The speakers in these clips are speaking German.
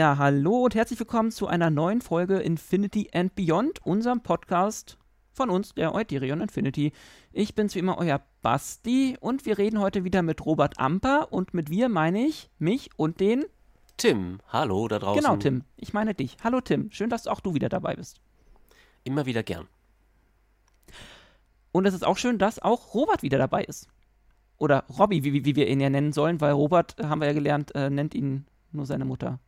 Ja, hallo und herzlich willkommen zu einer neuen Folge Infinity and Beyond, unserem Podcast von uns, der Euderion Infinity. Ich bin's wie immer, euer Basti und wir reden heute wieder mit Robert Amper und mit wir meine ich mich und den Tim. Hallo da draußen. Genau, Tim. Ich meine dich. Hallo Tim. Schön, dass auch du wieder dabei bist. Immer wieder gern. Und es ist auch schön, dass auch Robert wieder dabei ist. Oder Robby, wie, wie wir ihn ja nennen sollen, weil Robert, haben wir ja gelernt, äh, nennt ihn nur seine Mutter.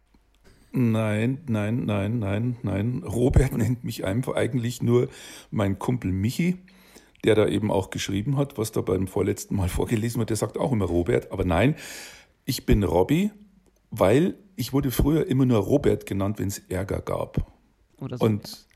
Nein, nein, nein, nein, nein. Robert nennt mich einfach eigentlich nur mein Kumpel Michi, der da eben auch geschrieben hat, was da beim vorletzten Mal vorgelesen wird. Der sagt auch immer Robert, aber nein, ich bin Robby, weil ich wurde früher immer nur Robert genannt, wenn es Ärger gab. Oder so. Und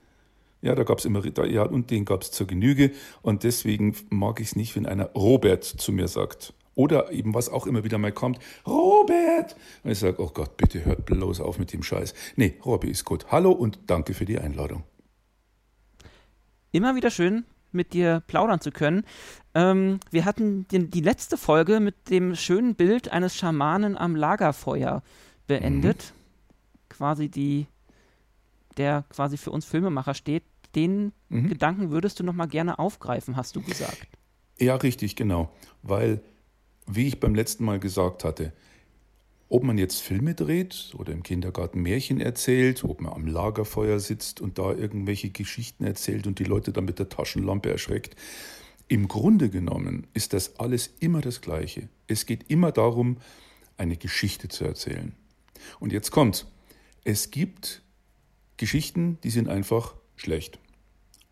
ja, da gab es immer, da, ja, und den gab es zur Genüge. Und deswegen mag ich es nicht, wenn einer Robert zu mir sagt. Oder eben, was auch immer wieder mal kommt, Robert! Und ich sage, oh Gott, bitte hört bloß auf mit dem Scheiß. Nee, Robby ist gut. Hallo und danke für die Einladung. Immer wieder schön, mit dir plaudern zu können. Ähm, wir hatten die, die, letzte Folge mit dem schönen Bild eines Schamanen am Lagerfeuer beendet. Mhm. Quasi die, der quasi für uns Filmemacher steht. Den mhm. Gedanken würdest du noch mal gerne aufgreifen, hast du gesagt. Ja, richtig, genau. Weil wie ich beim letzten Mal gesagt hatte, ob man jetzt Filme dreht oder im Kindergarten Märchen erzählt, ob man am Lagerfeuer sitzt und da irgendwelche Geschichten erzählt und die Leute dann mit der Taschenlampe erschreckt, im Grunde genommen ist das alles immer das Gleiche. Es geht immer darum, eine Geschichte zu erzählen. Und jetzt kommt, es gibt Geschichten, die sind einfach schlecht.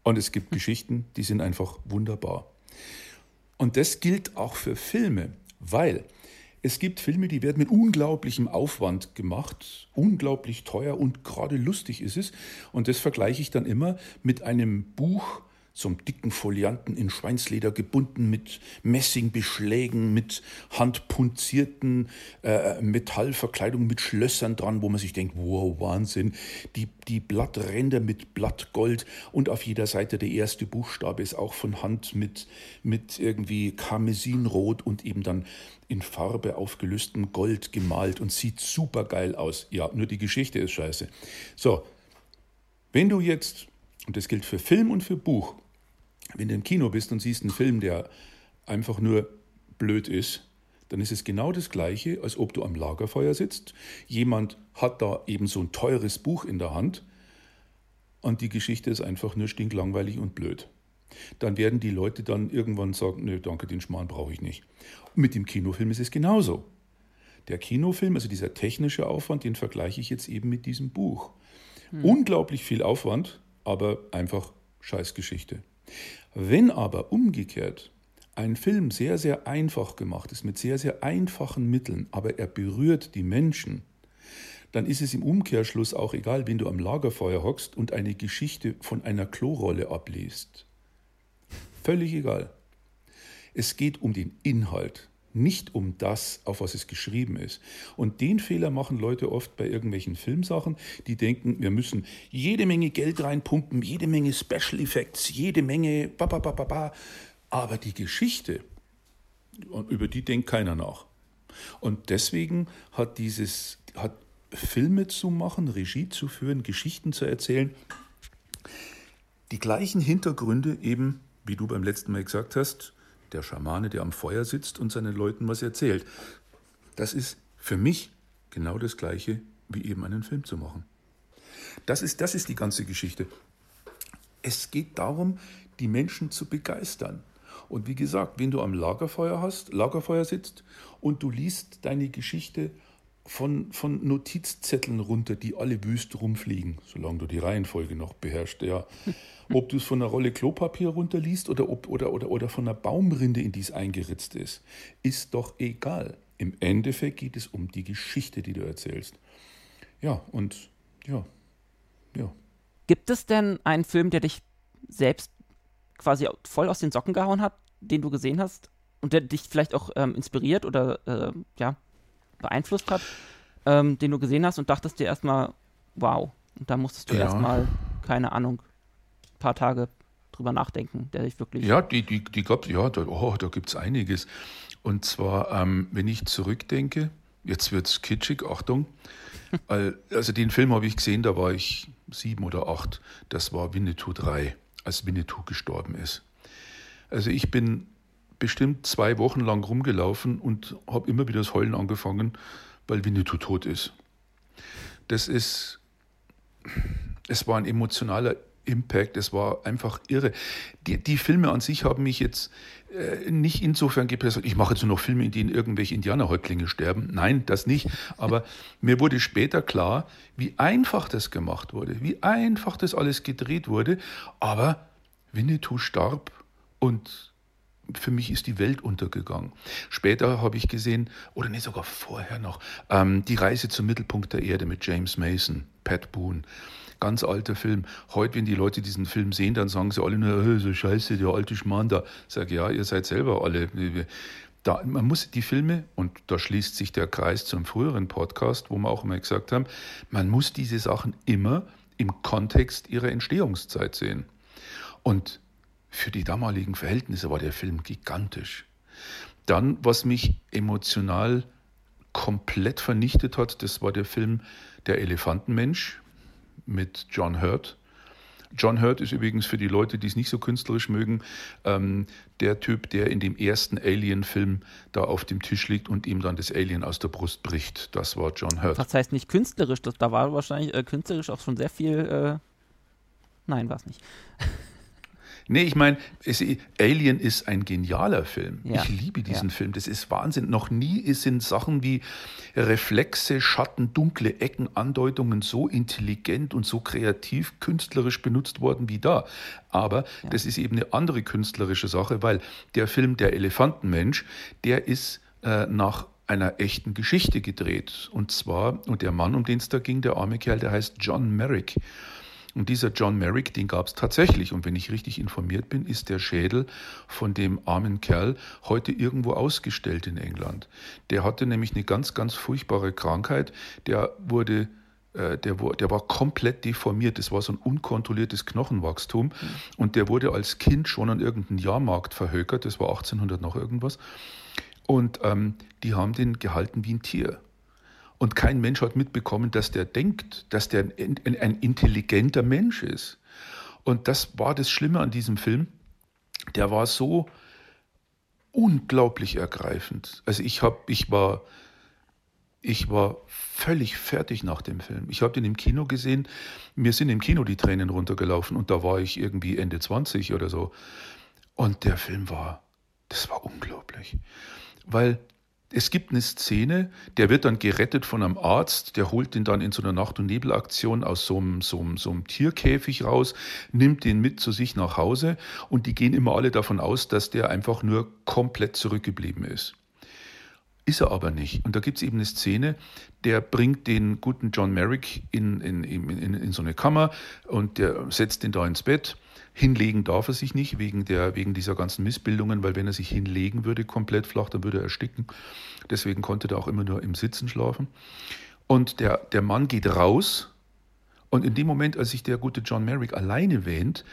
Und es gibt Geschichten, die sind einfach wunderbar. Und das gilt auch für Filme. Weil es gibt Filme, die werden mit unglaublichem Aufwand gemacht, unglaublich teuer und gerade lustig ist es. Und das vergleiche ich dann immer mit einem Buch, einem dicken Folianten in Schweinsleder gebunden mit Messingbeschlägen, mit handpunzierten äh, Metallverkleidungen, mit Schlössern dran, wo man sich denkt, wow, Wahnsinn. Die, die Blattränder mit Blattgold und auf jeder Seite der erste Buchstabe ist auch von Hand mit, mit irgendwie Karmesinrot und eben dann in Farbe aufgelöstem Gold gemalt und sieht super geil aus. Ja, nur die Geschichte ist scheiße. So, wenn du jetzt, und das gilt für Film und für Buch, wenn du im Kino bist und siehst einen Film, der einfach nur blöd ist, dann ist es genau das Gleiche, als ob du am Lagerfeuer sitzt. Jemand hat da eben so ein teures Buch in der Hand und die Geschichte ist einfach nur stinklangweilig und blöd. Dann werden die Leute dann irgendwann sagen, nö, danke, den Schmarrn brauche ich nicht. Und mit dem Kinofilm ist es genauso. Der Kinofilm, also dieser technische Aufwand, den vergleiche ich jetzt eben mit diesem Buch. Hm. Unglaublich viel Aufwand, aber einfach Scheißgeschichte. Wenn aber umgekehrt ein Film sehr, sehr einfach gemacht ist, mit sehr, sehr einfachen Mitteln, aber er berührt die Menschen, dann ist es im Umkehrschluss auch egal, wenn du am Lagerfeuer hockst und eine Geschichte von einer Klorolle abliest. Völlig egal. Es geht um den Inhalt nicht um das, auf was es geschrieben ist. Und den Fehler machen Leute oft bei irgendwelchen Filmsachen, die denken, wir müssen jede Menge Geld reinpumpen, jede Menge Special Effects, jede Menge ba, ba, ba, ba, ba. aber die Geschichte, über die denkt keiner nach. Und deswegen hat dieses hat Filme zu machen, Regie zu führen, Geschichten zu erzählen, die gleichen Hintergründe eben, wie du beim letzten Mal gesagt hast, der Schamane, der am Feuer sitzt und seinen Leuten was erzählt. Das ist für mich genau das Gleiche, wie eben einen Film zu machen. Das ist, das ist die ganze Geschichte. Es geht darum, die Menschen zu begeistern. Und wie gesagt, wenn du am Lagerfeuer hast, Lagerfeuer sitzt und du liest deine Geschichte von, von Notizzetteln runter, die alle wüst rumfliegen, solange du die Reihenfolge noch beherrschst, ja. Ob du es von einer Rolle Klopapier runterliest oder, ob, oder, oder, oder von einer Baumrinde, in die es eingeritzt ist, ist doch egal. Im Endeffekt geht es um die Geschichte, die du erzählst. Ja, und ja, ja. Gibt es denn einen Film, der dich selbst quasi voll aus den Socken gehauen hat, den du gesehen hast und der dich vielleicht auch ähm, inspiriert oder äh, ja, beeinflusst hat, ähm, den du gesehen hast und dachtest dir erstmal, wow. Und da musstest du ja. erstmal, keine Ahnung, ein paar Tage drüber nachdenken, der dich wirklich. Ja, die, die, die gab ja, da, oh, da gibt es einiges. Und zwar, ähm, wenn ich zurückdenke, jetzt wird's kitschig, Achtung. Also den Film habe ich gesehen, da war ich sieben oder acht. Das war Winnetou 3, als Winnetou gestorben ist. Also ich bin bestimmt zwei Wochen lang rumgelaufen und habe immer wieder das Heulen angefangen, weil Winnetou tot ist. Das ist, es war ein emotionaler Impact, es war einfach irre. Die, die Filme an sich haben mich jetzt äh, nicht insofern gepresst, ich mache jetzt nur noch Filme, in denen irgendwelche Indianerhäuptlinge sterben. Nein, das nicht. Aber mir wurde später klar, wie einfach das gemacht wurde, wie einfach das alles gedreht wurde. Aber Winnetou starb und für mich ist die Welt untergegangen. Später habe ich gesehen, oder nee, sogar vorher noch, ähm, die Reise zum Mittelpunkt der Erde mit James Mason, Pat Boone. Ganz alter Film. Heute, wenn die Leute diesen Film sehen, dann sagen sie alle nur, oh, so scheiße, der alte Schmarrn da. Sag ja, ihr seid selber alle. Da, man muss die Filme, und da schließt sich der Kreis zum früheren Podcast, wo wir auch immer gesagt haben, man muss diese Sachen immer im Kontext ihrer Entstehungszeit sehen. Und für die damaligen Verhältnisse war der Film gigantisch. Dann, was mich emotional komplett vernichtet hat, das war der Film Der Elefantenmensch mit John Hurt. John Hurt ist übrigens für die Leute, die es nicht so künstlerisch mögen, ähm, der Typ, der in dem ersten Alien-Film da auf dem Tisch liegt und ihm dann das Alien aus der Brust bricht. Das war John Hurt. Was heißt nicht künstlerisch? Das, da war wahrscheinlich äh, künstlerisch auch schon sehr viel. Äh Nein, war es nicht. Nee, ich meine, Alien ist ein genialer Film. Ja. Ich liebe diesen ja. Film. Das ist Wahnsinn. Noch nie sind Sachen wie Reflexe, Schatten, dunkle Ecken, Andeutungen so intelligent und so kreativ künstlerisch benutzt worden wie da. Aber ja. das ist eben eine andere künstlerische Sache, weil der Film Der Elefantenmensch, der ist äh, nach einer echten Geschichte gedreht. Und zwar, und der Mann, um den es da ging, der arme Kerl, der heißt John Merrick. Und dieser John Merrick, den gab es tatsächlich. Und wenn ich richtig informiert bin, ist der Schädel von dem armen Kerl heute irgendwo ausgestellt in England. Der hatte nämlich eine ganz, ganz furchtbare Krankheit. Der wurde äh, der, der, war komplett deformiert. Das war so ein unkontrolliertes Knochenwachstum. Und der wurde als Kind schon an irgendeinem Jahrmarkt verhökert. Das war 1800 noch irgendwas. Und ähm, die haben den gehalten wie ein Tier. Und kein Mensch hat mitbekommen, dass der denkt, dass der ein, ein intelligenter Mensch ist. Und das war das Schlimme an diesem Film. Der war so unglaublich ergreifend. Also ich habe, ich war, ich war völlig fertig nach dem Film. Ich habe den im Kino gesehen. Mir sind im Kino die Tränen runtergelaufen und da war ich irgendwie Ende 20 oder so. Und der Film war, das war unglaublich. Weil es gibt eine Szene, der wird dann gerettet von einem Arzt, der holt ihn dann in so einer Nacht- und Nebelaktion aus so einem, so, einem, so einem Tierkäfig raus, nimmt ihn mit zu sich nach Hause und die gehen immer alle davon aus, dass der einfach nur komplett zurückgeblieben ist. Ist er aber nicht. Und da gibt es eben eine Szene, der bringt den guten John Merrick in, in, in, in, so eine Kammer und der setzt ihn da ins Bett Hinlegen darf er sich nicht wegen, der, wegen dieser ganzen Missbildungen, weil wenn er sich hinlegen würde komplett flach, dann würde er ersticken. Deswegen konnte er auch immer nur im Sitzen schlafen. Und der, der Mann geht raus und in dem Moment, als sich der gute John Merrick alleine wähnt,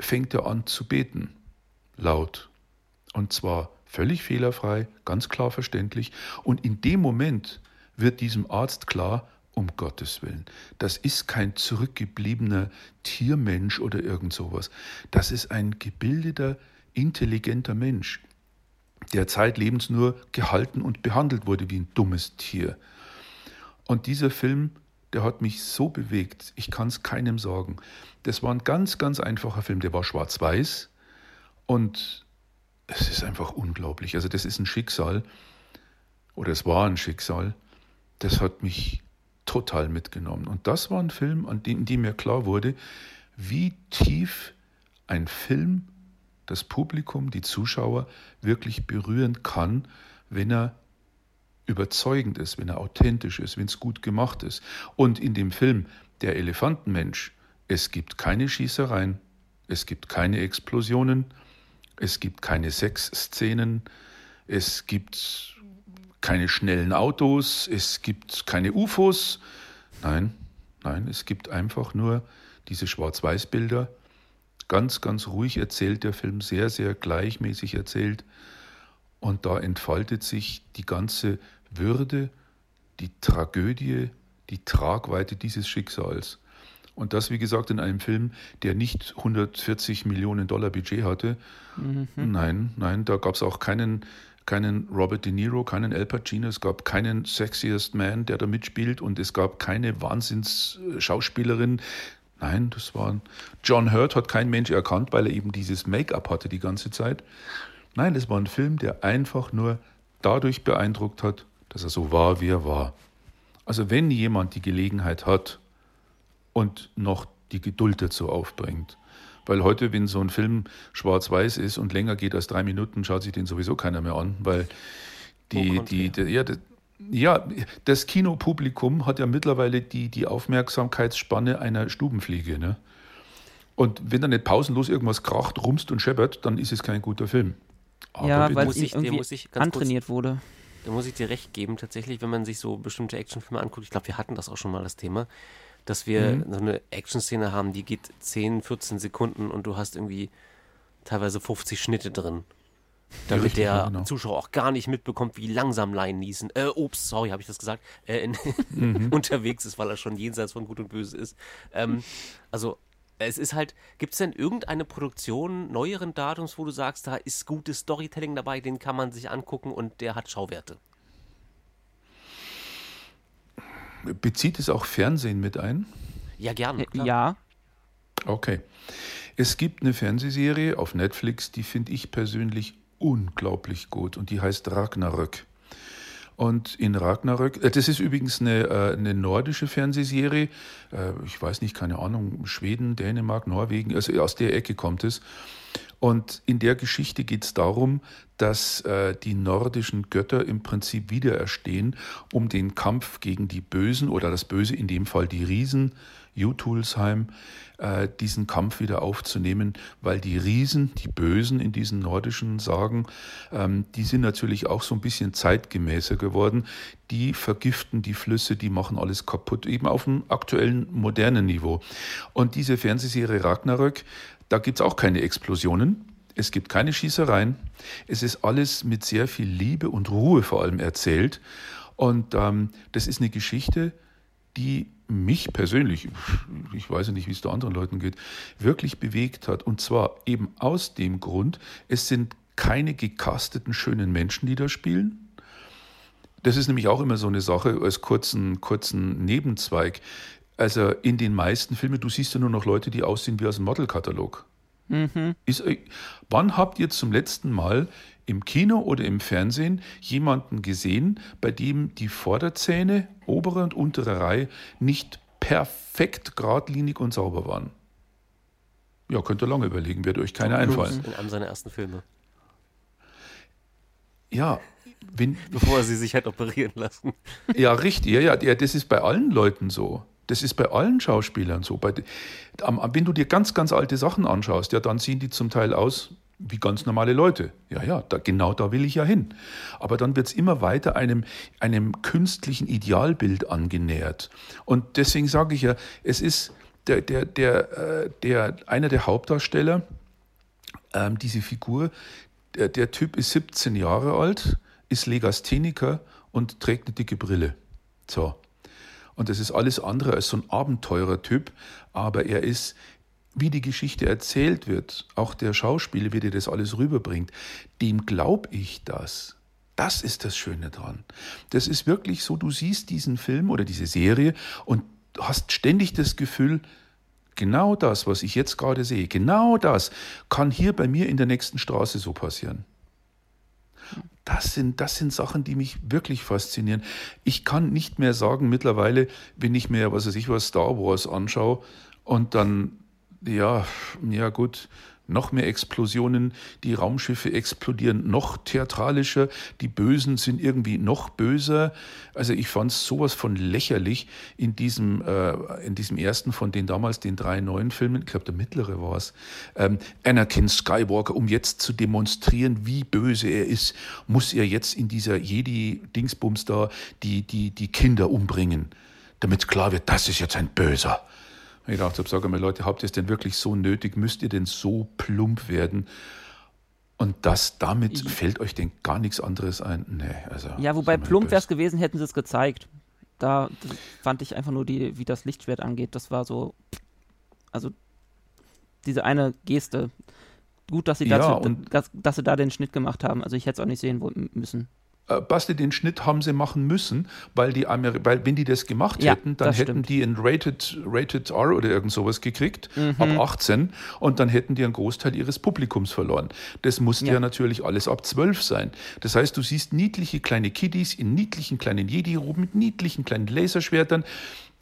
fängt er an zu beten. Laut. Und zwar völlig fehlerfrei, ganz klar verständlich. Und in dem Moment wird diesem Arzt klar, um Gottes Willen. Das ist kein zurückgebliebener Tiermensch oder irgend sowas. Das ist ein gebildeter, intelligenter Mensch, der zeitlebens nur gehalten und behandelt wurde wie ein dummes Tier. Und dieser Film, der hat mich so bewegt, ich kann es keinem sagen. Das war ein ganz, ganz einfacher Film, der war schwarz-weiß und es ist einfach unglaublich. Also das ist ein Schicksal, oder es war ein Schicksal, das hat mich total mitgenommen. Und das war ein Film, an dem, in dem mir klar wurde, wie tief ein Film das Publikum, die Zuschauer wirklich berühren kann, wenn er überzeugend ist, wenn er authentisch ist, wenn es gut gemacht ist. Und in dem Film Der Elefantenmensch, es gibt keine Schießereien, es gibt keine Explosionen, es gibt keine Sexszenen, es gibt keine schnellen Autos, es gibt keine UFOs. Nein, nein, es gibt einfach nur diese Schwarz-Weiß-Bilder. Ganz, ganz ruhig erzählt der Film, sehr, sehr gleichmäßig erzählt. Und da entfaltet sich die ganze Würde die Tragödie, die Tragweite dieses Schicksals. Und das, wie gesagt, in einem Film, der nicht 140 Millionen Dollar Budget hatte. Mhm. Nein, nein, da gab es auch keinen, keinen Robert De Niro, keinen El Pacino, es gab keinen Sexiest Man, der da mitspielt und es gab keine Wahnsinns-Schauspielerin. Nein, das war John Hurt hat kein Mensch erkannt, weil er eben dieses Make-up hatte die ganze Zeit. Nein, es war ein Film, der einfach nur dadurch beeindruckt hat, dass er so war, wie er war. Also wenn jemand die Gelegenheit hat, und noch die Geduld dazu aufbringt. Weil heute, wenn so ein Film schwarz-weiß ist und länger geht als drei Minuten, schaut sich den sowieso keiner mehr an, weil die, die, die, ja, das, ja, das Kinopublikum hat ja mittlerweile die, die Aufmerksamkeitsspanne einer Stubenfliege. Ne? Und wenn da nicht pausenlos irgendwas kracht, rumst und scheppert, dann ist es kein guter Film. Aber ja, weil es irgendwie ich antrainiert kurz, wurde. Da muss ich dir recht geben, tatsächlich, wenn man sich so bestimmte Actionfilme anguckt. Ich glaube, wir hatten das auch schon mal, das Thema dass wir mhm. so eine Action-Szene haben, die geht 10, 14 Sekunden und du hast irgendwie teilweise 50 Schnitte drin. Damit Richtig, der genau. Zuschauer auch gar nicht mitbekommt, wie langsam Laien niesen. Äh, ups, sorry, habe ich das gesagt. Äh, in, mhm. unterwegs ist, weil er schon jenseits von Gut und Böse ist. Ähm, also, es ist halt, gibt es denn irgendeine Produktion neueren Datums, wo du sagst, da ist gutes Storytelling dabei, den kann man sich angucken und der hat Schauwerte? Bezieht es auch Fernsehen mit ein? Ja, gerne. Äh. Ja. Okay. Es gibt eine Fernsehserie auf Netflix, die finde ich persönlich unglaublich gut und die heißt Ragnarök. Und in Ragnarök, äh, das ist übrigens eine, äh, eine nordische Fernsehserie, ich weiß nicht, keine Ahnung, Schweden, Dänemark, Norwegen, also aus der Ecke kommt es. Und in der Geschichte geht es darum, dass äh, die nordischen Götter im Prinzip wiedererstehen, um den Kampf gegen die Bösen oder das Böse, in dem Fall die Riesen, Jutulsheim, äh, diesen Kampf wieder aufzunehmen, weil die Riesen, die Bösen in diesen nordischen Sagen, ähm, die sind natürlich auch so ein bisschen zeitgemäßer geworden. Die vergiften die Flüsse, die machen alles kaputt, eben auf dem aktuellen modernen Niveau. Und diese Fernsehserie Ragnarök da gibt es auch keine Explosionen. Es gibt keine Schießereien. Es ist alles mit sehr viel Liebe und Ruhe vor allem erzählt. Und ähm, das ist eine Geschichte, die mich persönlich, ich weiß nicht, wie es da anderen Leuten geht, wirklich bewegt hat. Und zwar eben aus dem Grund, es sind keine gecasteten schönen Menschen, die da spielen. Das ist nämlich auch immer so eine Sache als kurzen, kurzen Nebenzweig. Also in den meisten Filmen, du siehst ja nur noch Leute, die aussehen wie aus dem Modelkatalog. Mhm. Ist, äh, wann habt ihr zum letzten Mal im Kino oder im Fernsehen jemanden gesehen, bei dem die Vorderzähne, obere und untere Reihe, nicht perfekt geradlinig und sauber waren? Ja, könnt ihr lange überlegen, wird euch keine einfallen. In einem seiner ersten Filme. Ja, wenn, bevor er sie sich hat operieren lassen. Ja, richtig. Ja, ja, das ist bei allen Leuten so. Das ist bei allen Schauspielern so. Bei, wenn du dir ganz, ganz alte Sachen anschaust, ja, dann sehen die zum Teil aus wie ganz normale Leute. Ja, ja, da, genau da will ich ja hin. Aber dann wird es immer weiter einem, einem künstlichen Idealbild angenähert. Und deswegen sage ich ja, es ist der, der, der, äh, der, einer der Hauptdarsteller, ähm, diese Figur, der, der Typ ist 17 Jahre alt, ist Legastheniker und trägt eine dicke Brille. So. Und das ist alles andere als so ein Abenteurertyp, aber er ist, wie die Geschichte erzählt wird, auch der Schauspieler, wie der das alles rüberbringt, dem glaube ich das. Das ist das Schöne dran. Das ist wirklich so, du siehst diesen Film oder diese Serie und hast ständig das Gefühl, genau das, was ich jetzt gerade sehe, genau das kann hier bei mir in der nächsten Straße so passieren. Das sind, das sind Sachen, die mich wirklich faszinieren. Ich kann nicht mehr sagen, mittlerweile, wenn ich mir, was weiß ich, was Star Wars anschaue und dann, ja, ja gut, noch mehr Explosionen, die Raumschiffe explodieren noch theatralischer, die Bösen sind irgendwie noch böser. Also ich fand es sowas von lächerlich in diesem, äh, in diesem ersten von den damals den drei neuen Filmen, ich glaube der mittlere war es, ähm, Anakin Skywalker, um jetzt zu demonstrieren, wie böse er ist, muss er jetzt in dieser Jedi-Dingsbums da die, die, die Kinder umbringen, damit klar wird, das ist jetzt ein Böser. Ich dachte, sage mal, Leute, habt ihr es denn wirklich so nötig? Müsst ihr denn so plump werden? Und das, damit ich fällt euch denn gar nichts anderes ein? Nee, also. Ja, wobei plump wäre es gewesen, hätten sie es gezeigt. da fand ich einfach nur die, wie das Lichtschwert angeht, das war so, also diese eine Geste. Gut, dass sie, Ja, dazu, und- dass, dass sie da den Schnitt gemacht haben. Also ich hätte es auch nicht sehen müssen. Äh, Basti, den Schnitt haben sie machen müssen, weil die Ameri weil wenn die das gemacht Ja, hätten, dann hätten stimmt. die ein Rated, Rated R oder irgend sowas gekriegt, Mhm. ab 18, und dann hätten die einen Großteil ihres Publikums verloren. Das musste ja. Ja. natürlich alles ab 12 sein. Das heißt, du siehst niedliche kleine Kiddies in niedlichen kleinen Jedi-Roben mit niedlichen kleinen Laserschwertern,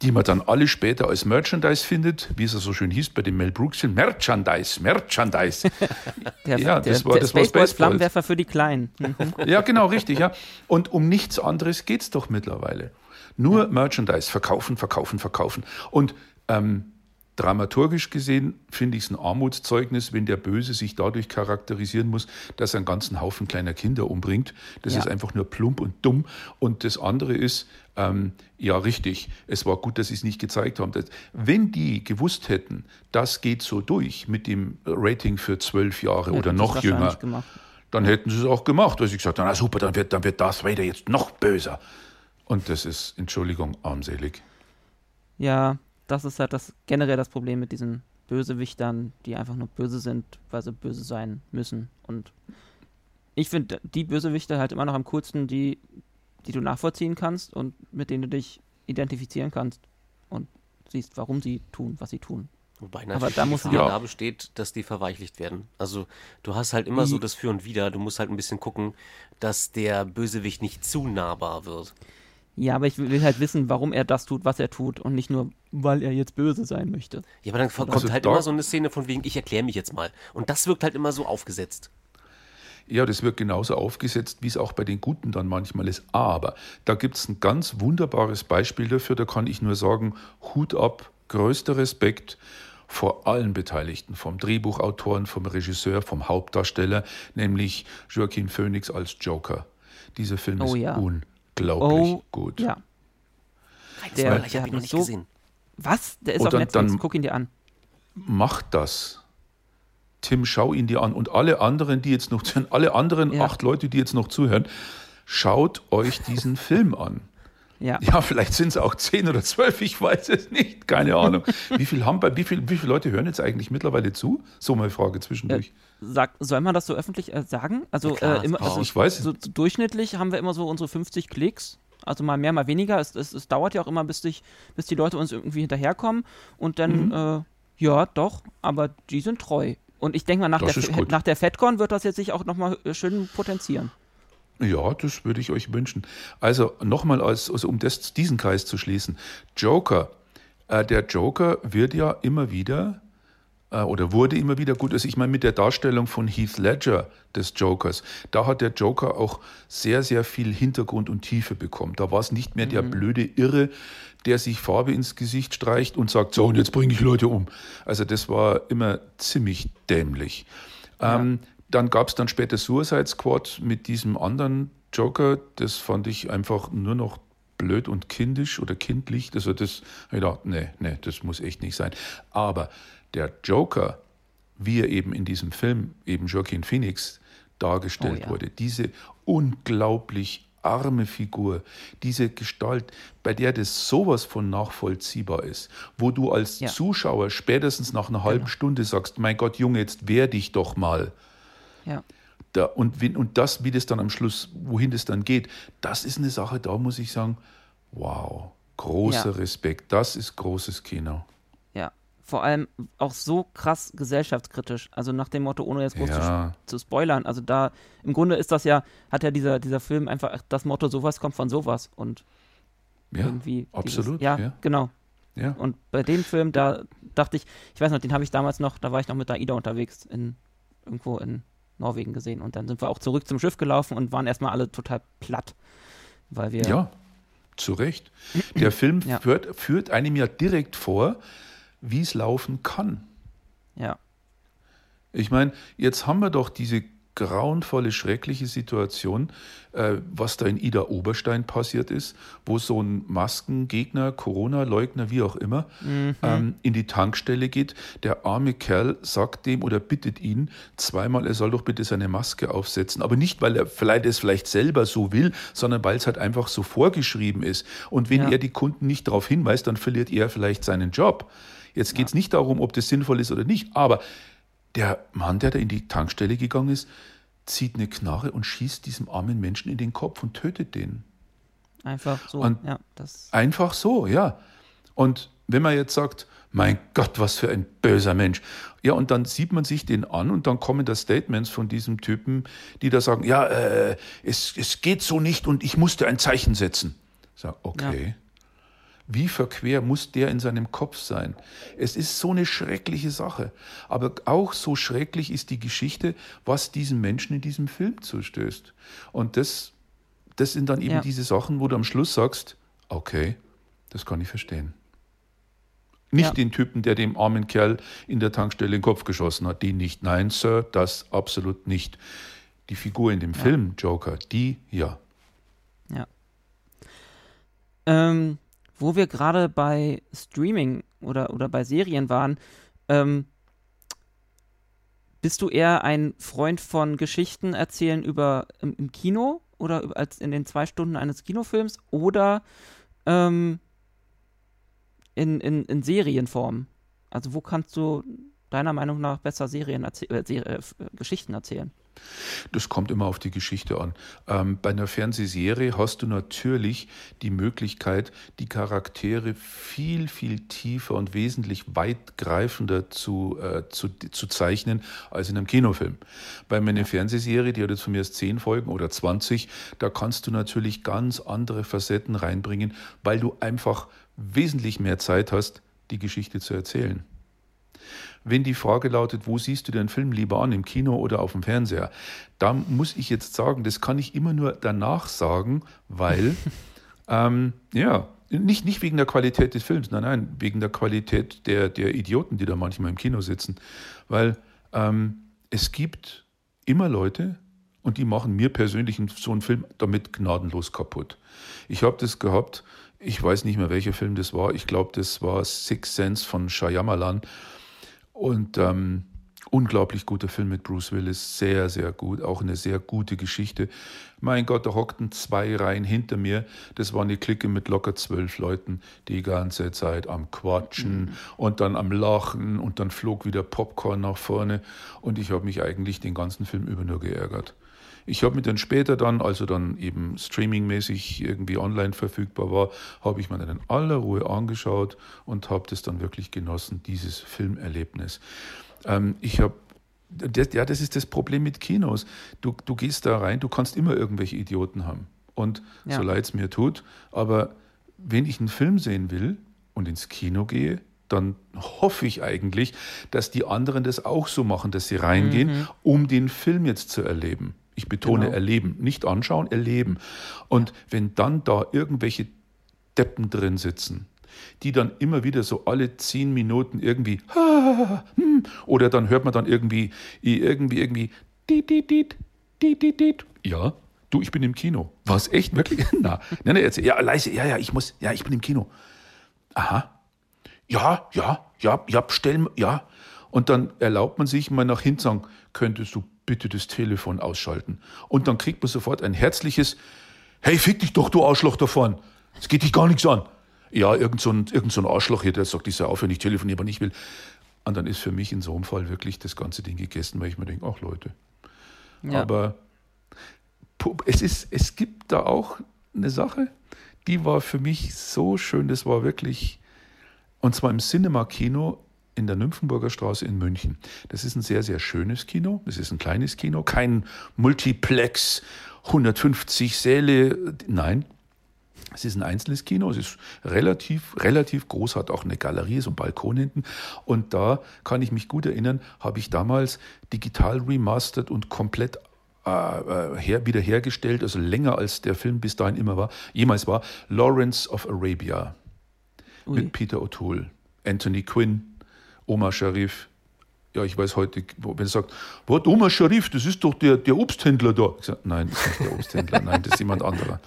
die man dann alle später als Merchandise findet, wie es ja so schön hieß bei dem Mel Brooks-Film. Merchandise, Merchandise. Der, Ja, der, das war- der das war Spaceballs Spaceballs. Flammenwerfer für die Kleinen. Mhm. Ja, genau, richtig, ja. Und um nichts anderes geht's doch mittlerweile. Nur Merchandise verkaufen, verkaufen, verkaufen. Und ähm, dramaturgisch gesehen finde ich es ein Armutszeugnis, wenn der Böse sich dadurch charakterisieren muss, dass er einen ganzen Haufen kleiner Kinder umbringt. Das Ja. ist einfach nur plump und dumm. Und das andere ist, ähm, ja, richtig, es war gut, dass sie es nicht gezeigt haben. Das, wenn die gewusst hätten, das geht so durch mit dem Rating für zwölf Jahre oder Hätten sie noch jünger, dann hätten sie es auch gemacht, weil sie gesagt haben, na super, dann wird, dann wird Darth Vader jetzt noch böser. Und das ist, Entschuldigung, armselig. Ja, das ist halt das generell das Problem mit diesen Bösewichtern, die einfach nur böse sind, weil sie böse sein müssen. Und ich finde die Bösewichter halt immer noch am coolsten, die, die du nachvollziehen kannst und mit denen du dich identifizieren kannst und siehst, warum sie tun, was sie tun. Wobei Aber natürlich da die muss- Gefahr Ja. da besteht, dass die verweichlicht werden. Also du hast halt immer so das Für und Wider. Du musst halt ein bisschen gucken, dass der Bösewicht nicht zu nahbar wird. Ja, aber ich will halt wissen, warum er das tut, was er tut und nicht nur, weil er jetzt böse sein möchte. Ja, aber dann kommt Also halt da- immer so eine Szene von wegen, ich erkläre mich jetzt mal. Und das wirkt halt immer so aufgesetzt. Ja, das wird genauso aufgesetzt, wie es auch bei den Guten dann manchmal ist. Aber da gibt es ein ganz wunderbares Beispiel dafür. Da kann ich nur sagen, Hut ab, größter Respekt vor allen Beteiligten, vom Drehbuchautoren, vom Regisseur, vom Hauptdarsteller, nämlich Joaquin Phoenix als Joker. Dieser Film Oh ist ja. unglaublich Oh, gut. Ja. Der- der habe hat ihn noch nicht so- gesehen. Was? Der ist Und auf dann- Netflix. dann- Guck ihn dir an. macht das. Tim, schau ihn dir an. Und alle anderen, die jetzt noch zuhören, alle anderen Ja. acht Leute, die jetzt noch zuhören, schaut euch diesen Film an. Ja. Ja, vielleicht sind es auch zehn oder zwölf, ich weiß es nicht, keine Ahnung. Wie viel haben bei, wie viel, wie viele Leute hören jetzt eigentlich mittlerweile zu? So mal Frage zwischendurch. Sag, soll man das so öffentlich äh, sagen? Also, klar, äh, immer, also ich weiß. so, so durchschnittlich haben wir immer so unsere 50 Klicks. Also mal mehr, mal weniger. Es, es, es dauert ja auch immer, bis, dich, bis die Leute uns irgendwie hinterherkommen. Und dann, Mhm. äh, ja, doch, aber die sind treu. Und ich denke mal, nach Das der, nach der FedCon wird das jetzt sich auch nochmal schön potenzieren. Ja, das würde ich euch wünschen. Also nochmal, als, also um das, diesen Kreis zu schließen. Joker. Äh, der Joker wird ja immer wieder äh, oder wurde immer wieder gut. Also ich meine, mit der Darstellung von Heath Ledger des Jokers, da hat der Joker auch sehr, sehr viel Hintergrund und Tiefe bekommen. Da war es nicht mehr der blöde Irre, der sich Farbe ins Gesicht streicht und sagt, so, und jetzt bringe ich Leute um. Also das war immer ziemlich dämlich. Ähm, dann gab es dann später Suicide Squad mit diesem anderen Joker. Das fand ich einfach nur noch blöd und kindisch oder kindlich. Also das, ich dachte, nee, nee, das muss echt nicht sein. Aber der Joker, wie er eben in diesem Film, eben Joaquin Phoenix, dargestellt Oh ja. wurde, diese unglaublich arme Figur, diese Gestalt, bei der das sowas von nachvollziehbar ist, wo du als Ja. Zuschauer spätestens nach einer halben Stunde sagst, mein Gott, Junge, jetzt wehr dich doch mal. Ja. Da, und, und das, wie das dann am Schluss, wohin das dann geht, das ist eine Sache, da muss ich sagen, wow, großer Ja. Respekt, das ist großes Kino. Vor allem auch so krass gesellschaftskritisch. Also nach dem Motto, ohne jetzt groß Ja. zu, zu spoilern. Also da, im Grunde ist das ja, hat ja dieser, dieser Film einfach das Motto, sowas kommt von sowas. Und Ja, irgendwie. absolut, ja, ja. genau. ja. Und bei dem Film, da dachte ich, ich weiß noch, den habe ich damals noch, da war ich noch mit AIDA unterwegs, in, irgendwo in Norwegen gesehen. Und dann sind wir auch zurück zum Schiff gelaufen und waren erstmal alle total platt. Weil wir. Ja, zu Recht. Der Film Ja. führt, führt einem ja direkt vor, wie es laufen kann. Ja. Ich meine, jetzt haben wir doch diese grauenvolle, schreckliche Situation, äh, was da in Ida Oberstein passiert ist, wo so ein Maskengegner, Corona-Leugner, wie auch immer, mhm. ähm, in die Tankstelle geht. Der arme Kerl sagt dem oder bittet ihn zweimal, er soll doch bitte seine Maske aufsetzen. Aber nicht, weil er vielleicht es vielleicht selber so will, sondern weil es halt einfach so vorgeschrieben ist. Und wenn ja. er die Kunden nicht darauf hinweist, dann verliert er vielleicht seinen Job. Jetzt geht es ja. nicht darum, ob das sinnvoll ist oder nicht, aber der Mann, der da in die Tankstelle gegangen ist, zieht eine Knarre und schießt diesem armen Menschen in den Kopf und tötet den. Einfach so, und ja. einfach so, ja. Und wenn man jetzt sagt, mein Gott, was für ein böser Mensch. Ja, und dann sieht man sich den an und dann kommen da Statements von diesem Typen, die da sagen, ja, äh, es, es geht so nicht und ich musste ein Zeichen setzen. Ich sage, okay. Ja. Wie verquer muss der in seinem Kopf sein? Es ist so eine schreckliche Sache. Aber auch so schrecklich ist die Geschichte, was diesen Menschen in diesem Film zustößt. Und das, das sind dann eben ja. diese Sachen, wo du am Schluss sagst, okay, das kann ich verstehen. Nicht ja. den Typen, der dem armen Kerl in der Tankstelle den Kopf geschossen hat, den nicht. Nein, Sir, das absolut nicht. Die Figur in dem ja. Film, Joker, die ja. Ja. Ähm, wo wir gerade bei Streaming oder, oder bei Serien waren, ähm, bist du eher ein Freund von Geschichten erzählen über im, im Kino oder als in den zwei Stunden eines Kinofilms oder ähm, in, in, in Serienform? Also wo kannst du deiner Meinung nach besser Serien erzäh äh, äh, Geschichten erzählen? Das kommt immer auf die Geschichte an. Ähm, bei einer Fernsehserie hast du natürlich die Möglichkeit, die Charaktere viel, viel tiefer und wesentlich weitgreifender zu, äh, zu, zu zeichnen als in einem Kinofilm. Bei einer Fernsehserie, die hat jetzt von mir erst 10 Folgen oder 20, da kannst du natürlich ganz andere Facetten reinbringen, weil du einfach wesentlich mehr Zeit hast, die Geschichte zu erzählen. Wenn die Frage lautet, wo siehst du den Film lieber an, im Kino oder auf dem Fernseher, da muss ich jetzt sagen, das kann ich immer nur danach sagen, weil, ähm, ja, nicht, nicht wegen der Qualität des Films, nein, nein, wegen der Qualität der, der Idioten, die da manchmal im Kino sitzen. Weil ähm, es gibt immer Leute, und die machen mir persönlich so einen Film damit gnadenlos kaputt. Ich habe das gehabt, ich weiß nicht mehr, welcher Film das war. Ich glaube, das war Six Sense von Shyamalan. Und ähm, unglaublich guter Film mit Bruce Willis, sehr, sehr gut, auch eine sehr gute Geschichte. Mein Gott, da hockten zwei Reihen hinter mir. Das war eine Clique mit locker zwölf Leuten, die ganze Zeit am Quatschen mhm. und dann am Lachen und dann flog wieder Popcorn nach vorne. Und ich habe mich eigentlich den ganzen Film über nur geärgert. Ich habe mir dann später dann, also dann eben streamingmäßig irgendwie online verfügbar war, habe ich mir dann in aller Ruhe angeschaut und habe das dann wirklich genossen, dieses Filmerlebnis. Ähm, ich habe ja, das ist das Problem mit Kinos. Du, du gehst da rein, du kannst immer irgendwelche Idioten haben. Und ja. so leid es mir tut, aber wenn ich einen Film sehen will und ins Kino gehe, dann hoffe ich eigentlich, dass die anderen das auch so machen, dass sie reingehen, mhm. um den Film jetzt zu erleben. Ich betone genau. erleben, nicht anschauen, erleben. Und wenn dann da irgendwelche Deppen drin sitzen, die dann immer wieder so alle zehn Minuten irgendwie hm, oder dann hört man dann irgendwie irgendwie irgendwie ja du ich bin im Kino. Was echt wirklich? Na nein, nein, ja leise ja ja ich muss ja ich bin im Kino. Aha. Ja ja ja ja stellen ja. Und dann erlaubt man sich mal nach hinten sagen könntest du bitte das Telefon ausschalten. Und dann kriegt man sofort ein herzliches, hey, fick dich doch, du Arschloch davon. Es geht dich gar nichts an. Ja, irgend so ein, irgend so ein Arschloch hier, der sagt, ich soll aufhören, ich telefoniere, aber nicht will. Und dann ist für mich in so einem Fall wirklich das ganze Ding gegessen, weil ich mir denke, ach Leute. Ja. Aber es, ist, es gibt da auch eine Sache, die war für mich so schön, das war wirklich, und zwar im Cinema-Kino in der Nymphenburger Straße in München. Das ist ein sehr, sehr schönes Kino. Es ist ein kleines Kino, kein Multiplex, 150 Säle. Nein, es ist ein einzelnes Kino. Es ist relativ, relativ groß, hat auch eine Galerie, so ein Balkon hinten. Und da kann ich mich gut erinnern, habe ich damals digital remastered und komplett äh, äh her, wiederhergestellt, also länger als der Film bis dahin immer war, jemals war, Lawrence of Arabia Ui. mit Peter O'Toole, Anthony Quinn, Omar Sharif, ja, ich weiß heute, wenn er sagt, was, Oma Scharif, das ist doch der, der Obsthändler da. Ich sage, nein, das ist nicht der Obsthändler, nein, das ist jemand anderer.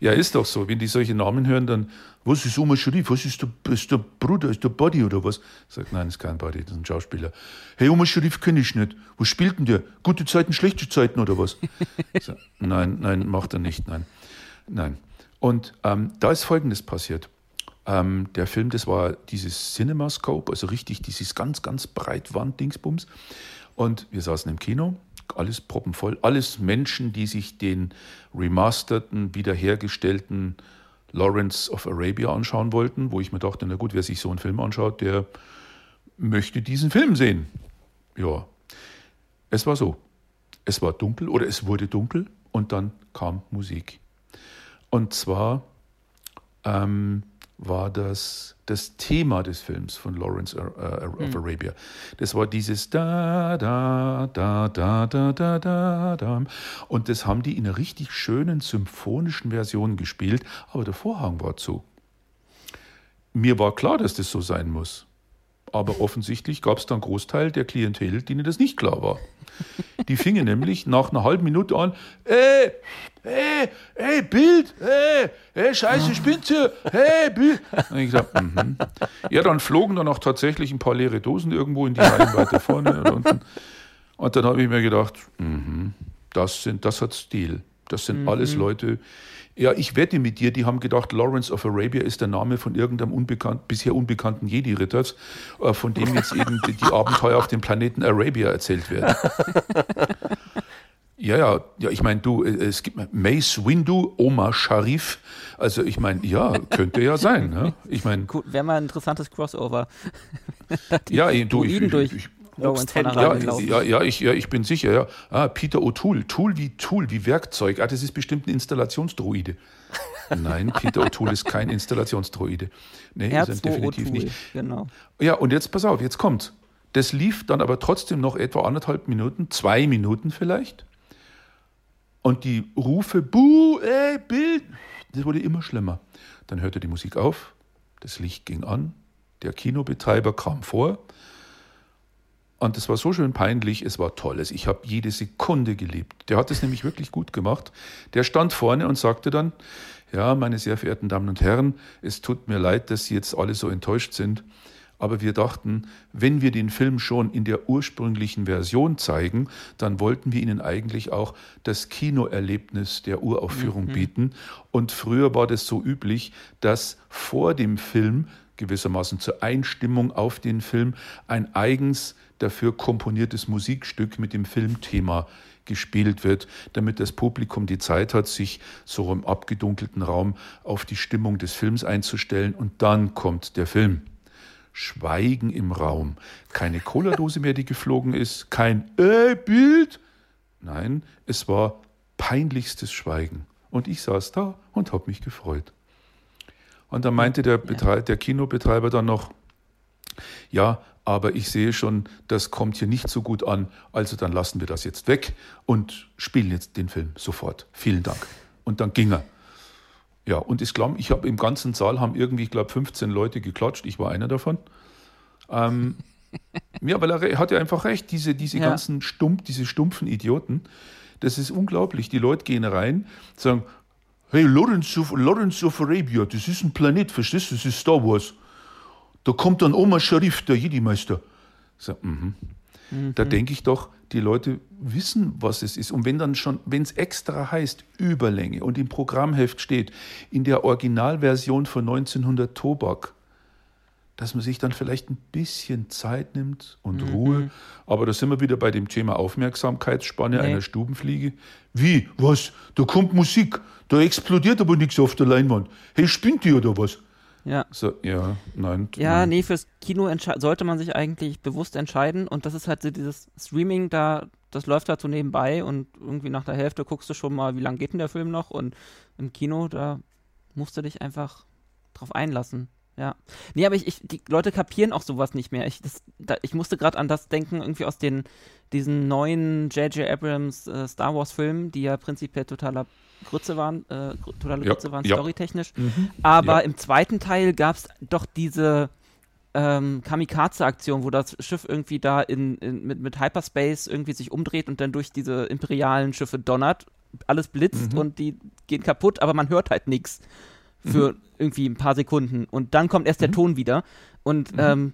Ja, ist doch so. Wenn die solche Namen hören, dann, was ist Oma Scharif? Was ist der, ist der Bruder? Ist der Buddy oder was? Sage, nein, ist kein Buddy, das ist ein Schauspieler. Hey, Oma Scharif kenne ich nicht. Was spielt denn der? Gute Zeiten, schlechte Zeiten oder was? Sage, nein, nein, macht er nicht, nein. Nein. Und ähm, da ist Folgendes passiert. Ähm, der Film, das war dieses CinemaScope, also richtig dieses ganz, ganz Breitwand-Dingsbums. Und wir saßen im Kino, alles proppenvoll, alles Menschen, die sich den remasterten, wiederhergestellten Lawrence of Arabia anschauen wollten, wo ich mir dachte, na gut, wer sich so einen Film anschaut, der möchte diesen Film sehen. Ja, es war so. Es war dunkel oder es wurde dunkel und dann kam Musik. Und zwar ähm, war das das Thema des Films von Lawrence uh, of mhm. Arabia. Das war dieses da da da da da da da da und das haben die in einer richtig schönen symphonischen Version gespielt, aber der Vorhang war zu. Mir war klar, dass das so sein muss. Aber offensichtlich gab es dann einen Großteil der Klientel, denen das nicht klar war. Die fingen nämlich nach einer halben Minute an, ey, ey, ey, Bild, ey, ey, scheiße, spinnt hier, hey, Bild. Und ich gesagt, mhm. Ja, dann flogen dann auch tatsächlich ein paar leere Dosen irgendwo in die Reihen weiter vorne und unten. Und dann habe ich mir gedacht, mhm, das, sind, das hat Stil. Das sind mhm. alles Leute, ja, ich wette mit dir, die haben gedacht, Lawrence of Arabia ist der Name von irgendeinem unbekannt, bisher unbekannten Jedi-Ritters, äh, von dem jetzt eben die, die Abenteuer auf dem Planeten Arabia erzählt werden. Ja, ja, ja, ich meine, du, äh, es gibt Mace Windu, Omar Sharif. Also ich meine, ja, könnte ja sein. Ne? Ich meine, wäre mal ein interessantes Crossover. ja, du, ich, ich, ich, ja, ja, ja, ich, ja, ich bin sicher. Ja. Ah, Peter O'Toole. Tool wie Tool, wie Werkzeug. Ah, das ist bestimmt ein Installationsdroide. Nein, Peter O'Toole ist kein Installationsdroide. Nee, ist er definitiv nicht. Genau. Ja, und jetzt pass auf, jetzt kommt. Das lief dann aber trotzdem noch etwa anderthalb Minuten, zwei Minuten vielleicht. Und die Rufe, Buh, ey, Bild, das wurde immer schlimmer. Dann hörte die Musik auf, das Licht ging an, der Kinobetreiber kam vor und es war so schön peinlich, es war tolles. Ich habe jede Sekunde geliebt. Der hat es nämlich wirklich gut gemacht. Der stand vorne und sagte dann, ja, meine sehr verehrten Damen und Herren, es tut mir leid, dass Sie jetzt alle so enttäuscht sind. Aber wir dachten, wenn wir den Film schon in der ursprünglichen Version zeigen, dann wollten wir Ihnen eigentlich auch das Kinoerlebnis der Uraufführung mhm. bieten. Und früher war das so üblich, dass vor dem Film gewissermaßen zur Einstimmung auf den Film ein eigens dafür komponiertes Musikstück mit dem Filmthema gespielt wird, damit das Publikum die Zeit hat, sich so im abgedunkelten Raum auf die Stimmung des Films einzustellen und dann kommt der Film. Schweigen im Raum. Keine Cola-Dose mehr, die geflogen ist, kein äh, Bild. Nein, es war peinlichstes Schweigen. Und ich saß da und habe mich gefreut. Und dann meinte der, Betre der Kinobetreiber dann noch, ja, aber ich sehe schon, das kommt hier nicht so gut an, also dann lassen wir das jetzt weg und spielen jetzt den Film sofort. Vielen Dank. Und dann ging er. Ja, und ich glaube, ich habe im ganzen Saal haben irgendwie, ich glaube, 15 Leute geklatscht. Ich war einer davon. Ähm, ja, weil er hat ja einfach recht, diese, diese ja. ganzen stumpf, diese stumpfen Idioten. Das ist unglaublich. Die Leute gehen rein, sagen, hey, Lawrence of, Lawrence of Arabia, das ist ein Planet, verstehst du, das ist Star Wars. Da kommt dann Oma Sharif, der Jedi-Meister. So, mhm. Mhm. Da denke ich doch, die Leute wissen, was es ist. Und wenn dann schon, wenn es extra heißt, Überlänge und im Programmheft steht, in der Originalversion von 1900 Tobak, dass man sich dann vielleicht ein bisschen Zeit nimmt und mhm. Ruhe. Aber da sind wir wieder bei dem Thema Aufmerksamkeitsspanne nee. einer Stubenfliege. Wie? Was? Da kommt Musik. Da explodiert aber nichts auf der Leinwand. Hey, spinnt die oder was? Ja. So, ja, nein. Ja, nein. nee, fürs Kino sollte man sich eigentlich bewusst entscheiden und das ist halt so dieses Streaming da, das läuft halt so nebenbei und irgendwie nach der Hälfte guckst du schon mal, wie lange geht denn der Film noch und im Kino, da musst du dich einfach drauf einlassen. Ja. Nee, aber ich, ich, die Leute kapieren auch sowas nicht mehr. Ich, das, da, ich musste gerade an das denken, irgendwie aus den diesen neuen J.J. Abrams äh, Star Wars Filmen, die ja prinzipiell totaler Grütze waren, äh, totale Grütze ja, waren, ja. storytechnisch. Mhm. Aber ja. im zweiten Teil gab es doch diese ähm, Kamikaze-Aktion, wo das Schiff irgendwie da in, in, mit, mit Hyperspace irgendwie sich umdreht und dann durch diese imperialen Schiffe donnert. Alles blitzt mhm. und die gehen kaputt, aber man hört halt nichts für mhm. irgendwie ein paar Sekunden. Und dann kommt erst der mhm. Ton wieder. Und mhm. ähm,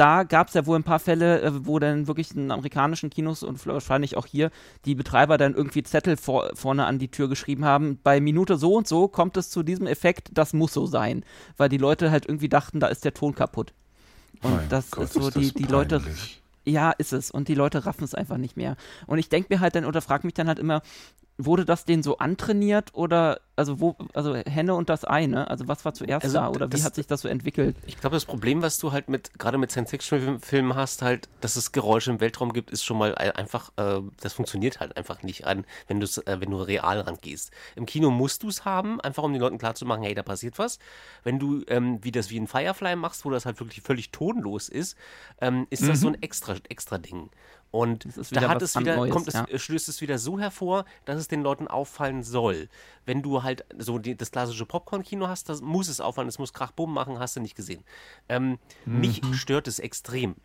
da gab es ja wohl ein paar Fälle, äh, wo dann wirklich in amerikanischen Kinos und wahrscheinlich auch hier die Betreiber dann irgendwie Zettel vor, vorne an die Tür geschrieben haben. Bei Minute so und so kommt es zu diesem Effekt, das muss so sein. Weil die Leute halt irgendwie dachten, da ist der Ton kaputt. Und mein das Gott, ist so, ist die, die Leute. Ja, ist es. Und die Leute raffen es einfach nicht mehr. Und ich denke mir halt dann oder frage mich dann halt immer, wurde das denen so antrainiert oder also wo, also Henne und das Ei, ne? Also was war zuerst also, da oder das, wie hat sich das so entwickelt? Ich glaube, das Problem, was du halt mit, gerade mit Science-Fiction-Filmen hast, halt, dass es Geräusche im Weltraum gibt, ist schon mal einfach, äh, das funktioniert halt einfach nicht an, wenn du äh, wenn du real rangehst. Im Kino musst du es haben, einfach um den Leuten klarzumachen, hey, da passiert was. Wenn du ähm, wie das wie in Firefly machst, wo das halt wirklich völlig tonlos ist, ähm, ist mhm. das so ein extra, extra Ding. Und da hat es wieder, Neues, kommt ja. es, stößt es wieder so hervor, dass es den Leuten auffallen soll. Wenn du halt so die, das klassische Popcorn-Kino hast, das muss es auffallen, es muss Krachbumm machen, hast du nicht gesehen. Ähm, mhm. Mich stört es extrem.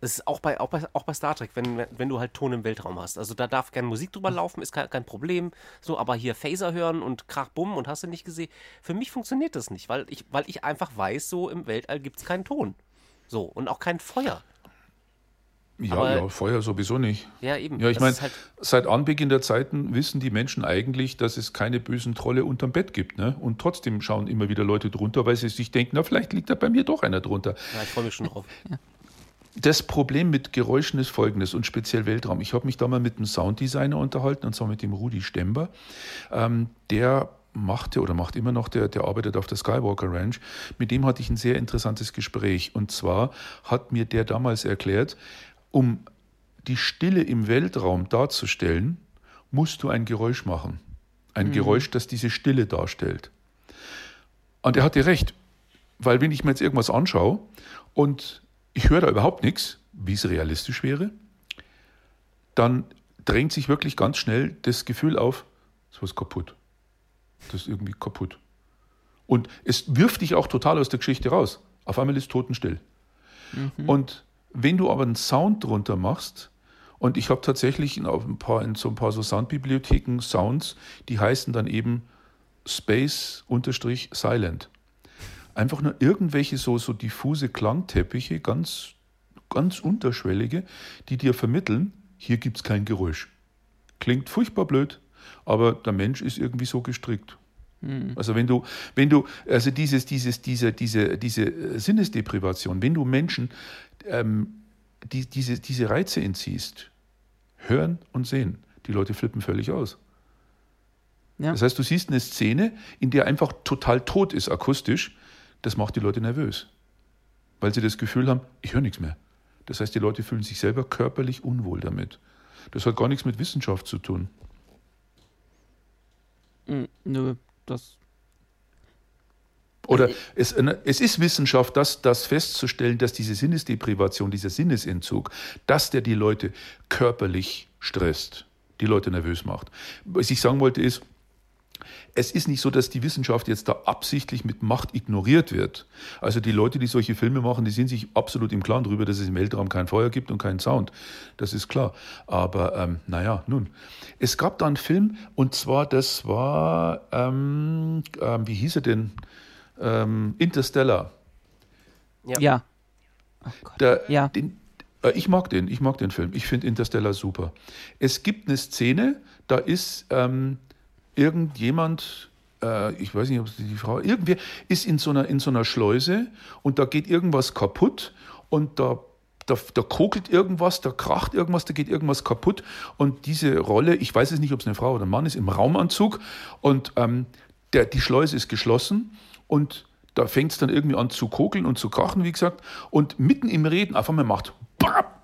Das ist auch bei, auch bei, auch bei Star Trek, wenn, wenn du halt Ton im Weltraum hast. Also da darf gerne Musik drüber laufen, ist kein, kein Problem. So, aber hier Phaser hören und Krachbumm und hast du nicht gesehen. Für mich funktioniert das nicht, weil ich, weil ich einfach weiß, so im Weltall gibt es keinen Ton. So, und auch kein Feuer. Ja, Aber, ja, Feuer sowieso nicht. Ja, eben. Ja, ich meine, halt seit Anbeginn der Zeiten wissen die Menschen eigentlich, dass es keine bösen Trolle unterm Bett gibt. Ne? Und trotzdem schauen immer wieder Leute drunter, weil sie sich denken, na, vielleicht liegt da bei mir doch einer drunter. Ja, ich freue mich schon drauf. Ja. Das Problem mit Geräuschen ist folgendes und speziell Weltraum. Ich habe mich da mal mit einem Sounddesigner unterhalten und zwar mit dem Rudi Stember. Ähm, der machte oder macht immer noch, der, der arbeitet auf der Skywalker Ranch. Mit dem hatte ich ein sehr interessantes Gespräch. Und zwar hat mir der damals erklärt, um die Stille im Weltraum darzustellen, musst du ein Geräusch machen. Ein mhm. Geräusch, das diese Stille darstellt. Und er hatte recht, weil wenn ich mir jetzt irgendwas anschaue und ich höre da überhaupt nichts, wie es realistisch wäre, dann drängt sich wirklich ganz schnell das Gefühl auf, es ist kaputt. Das ist irgendwie kaputt. Und es wirft dich auch total aus der Geschichte raus. Auf einmal ist totenstill. Mhm. Und wenn du aber einen Sound drunter machst, und ich habe tatsächlich in, ein paar, in so ein paar so Soundbibliotheken Sounds, die heißen dann eben Space-Silent. Einfach nur irgendwelche so, so diffuse Klangteppiche, ganz, ganz unterschwellige, die dir vermitteln, hier gibt es kein Geräusch. Klingt furchtbar blöd, aber der Mensch ist irgendwie so gestrickt. Hm. Also wenn du, wenn du, also dieses, dieses, diese, diese, diese Sinnesdeprivation, wenn du Menschen ähm, die, diese, diese Reize entziehst, hören und sehen, die Leute flippen völlig aus. Ja. Das heißt, du siehst eine Szene, in der einfach total tot ist akustisch, das macht die Leute nervös, weil sie das Gefühl haben, ich höre nichts mehr. Das heißt, die Leute fühlen sich selber körperlich unwohl damit. Das hat gar nichts mit Wissenschaft zu tun. Hm, nö, das oder es, es ist Wissenschaft, das, das festzustellen, dass diese Sinnesdeprivation, dieser Sinnesentzug, dass der die Leute körperlich stresst, die Leute nervös macht. Was ich sagen wollte ist, es ist nicht so, dass die Wissenschaft jetzt da absichtlich mit Macht ignoriert wird. Also die Leute, die solche Filme machen, die sind sich absolut im Klaren darüber, dass es im Weltraum kein Feuer gibt und keinen Sound. Das ist klar. Aber ähm, naja, nun. Es gab da einen Film, und zwar, das war, ähm, ähm, wie hieß er denn? ähm, Interstellar. Ja. ja. Oh Der, ja. Den, äh, ich mag den, ich mag den Film. Ich finde Interstellar super. Es gibt eine Szene, da ist ähm, irgendjemand, äh, ich weiß nicht, ob es die Frau, irgendwer ist in so, einer, in so einer Schleuse und da geht irgendwas kaputt und da da, da kokelt irgendwas, da kracht irgendwas, da geht irgendwas kaputt. Und diese Rolle, ich weiß es nicht, ob es eine Frau oder ein Mann ist, im Raumanzug und ähm, der, die Schleuse ist geschlossen und da fängt es dann irgendwie an zu kokeln und zu krachen, wie gesagt. Und mitten im Reden auf einmal macht, bap,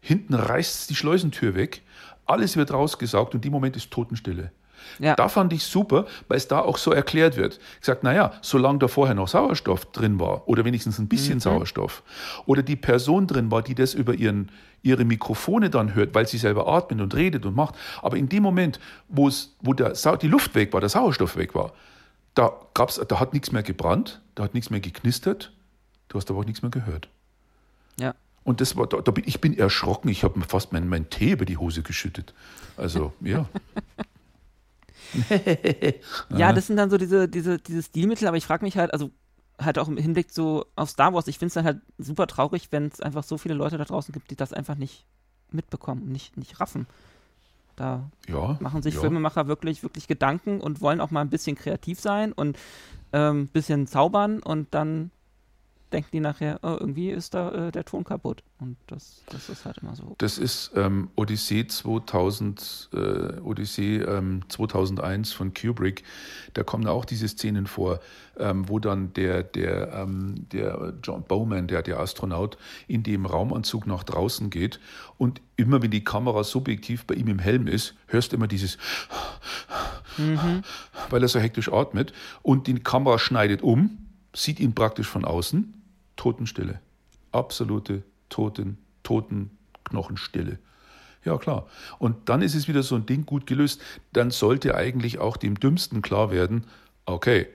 hinten reißt die Schleusentür weg, alles wird rausgesaugt und im Moment ist Totenstille. Ja. Da fand ich super, weil es da auch so erklärt wird. Ich gesagt, naja, solange da vorher noch Sauerstoff drin war oder wenigstens ein bisschen mhm. Sauerstoff oder die Person drin war, die das über ihren, ihre Mikrofone dann hört, weil sie selber atmet und redet und macht, aber in dem Moment, wo, es, wo der, die Luft weg war, der Sauerstoff weg war, da, gab's, da hat nichts mehr gebrannt, da hat nichts mehr geknistert, Du hast aber auch nichts mehr gehört. Ja. Und das war, da, da bin, ich bin erschrocken, ich habe mir fast meinen mein Tee über die Hose geschüttet. Also, ja. ja, das sind dann so diese, diese, diese Stilmittel, aber ich frage mich halt, also halt auch im Hinblick so auf Star Wars, ich finde es dann halt super traurig, wenn es einfach so viele Leute da draußen gibt, die das einfach nicht mitbekommen, nicht, nicht raffen. Da ja, machen sich ja. Filmemacher wirklich, wirklich Gedanken und wollen auch mal ein bisschen kreativ sein und ein ähm, bisschen zaubern und dann denken die nachher, oh, irgendwie ist da äh, der Ton kaputt. Und das, das ist halt immer so. Das ist ähm, Odyssee 2000, äh, Odyssee ähm, 2001 von Kubrick. Da kommen auch diese Szenen vor, ähm, wo dann der, der, ähm, der John Bowman, der, der Astronaut, in dem Raumanzug nach draußen geht und immer wenn die Kamera subjektiv bei ihm im Helm ist, hörst du immer dieses, mhm. weil er so hektisch atmet und die Kamera schneidet um, sieht ihn praktisch von außen Totenstille. Absolute Toten, Totenknochenstille. Ja, klar. Und dann ist es wieder so ein Ding gut gelöst. Dann sollte eigentlich auch dem Dümmsten klar werden, okay,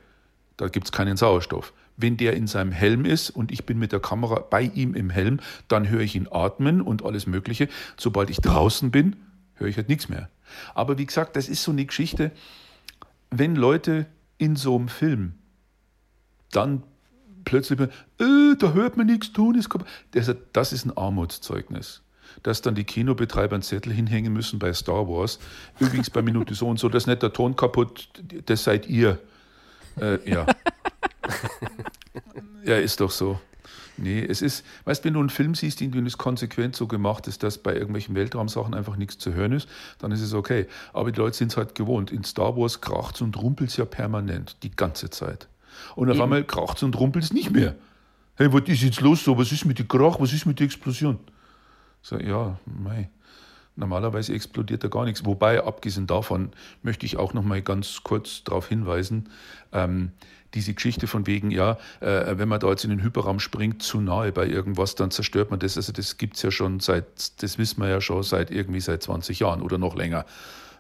da gibt es keinen Sauerstoff. Wenn der in seinem Helm ist und ich bin mit der Kamera bei ihm im Helm, dann höre ich ihn atmen und alles Mögliche. Sobald ich draußen bin, höre ich halt nichts mehr. Aber wie gesagt, das ist so eine Geschichte, wenn Leute in so einem Film dann plötzlich, äh, da hört man nichts tun. Ist das, das ist ein Armutszeugnis. Dass dann die Kinobetreiber einen Zettel hinhängen müssen bei Star Wars. Übrigens bei Minute so und so, das ist nicht der Ton kaputt, das seid ihr. Äh, ja. ja, ist doch so. Nee, es ist, weißt du, wenn du einen Film siehst, in dem es konsequent so gemacht ist, dass bei irgendwelchen Weltraumsachen einfach nichts zu hören ist, dann ist es okay. Aber die Leute sind es halt gewohnt. In Star Wars kracht und rumpelt es ja permanent, die ganze Zeit. Und auf Eben. einmal kracht es und rumpelt es nicht mehr. Hey, was ist jetzt los so? Was ist mit dem Krach? Was ist mit der Explosion? So, ja, mei. Normalerweise explodiert da gar nichts. Wobei, abgesehen davon, möchte ich auch noch mal ganz kurz darauf hinweisen, ähm, diese Geschichte von wegen, ja, äh, wenn man da jetzt in den Hyperraum springt, zu nahe bei irgendwas, dann zerstört man das. Also das gibt es ja schon seit, das wissen wir ja schon seit irgendwie seit 20 Jahren oder noch länger.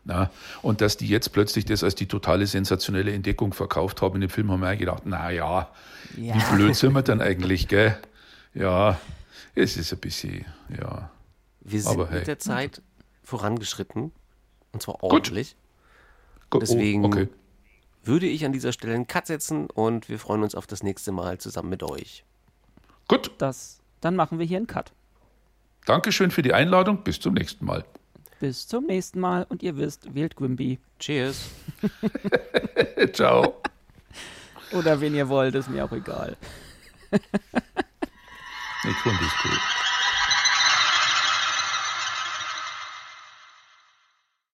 Na, und dass die jetzt plötzlich das als die totale sensationelle Entdeckung verkauft haben in dem Film, haben wir gedacht, na ja, ja. wie blöd sind wir denn eigentlich, gell? Ja, es ist ein bisschen, ja. Wir sind Aber, hey. mit der Zeit vorangeschritten und zwar ordentlich. Gut. Deswegen oh, okay. würde ich an dieser Stelle einen Cut setzen und wir freuen uns auf das nächste Mal zusammen mit euch. Gut. Das, dann machen wir hier einen Cut. Dankeschön für die Einladung. Bis zum nächsten Mal. Bis zum nächsten Mal und ihr wisst, wählt Grimby. Cheers. Ciao. Oder wen ihr wollt, ist mir auch egal. ich finde es gut.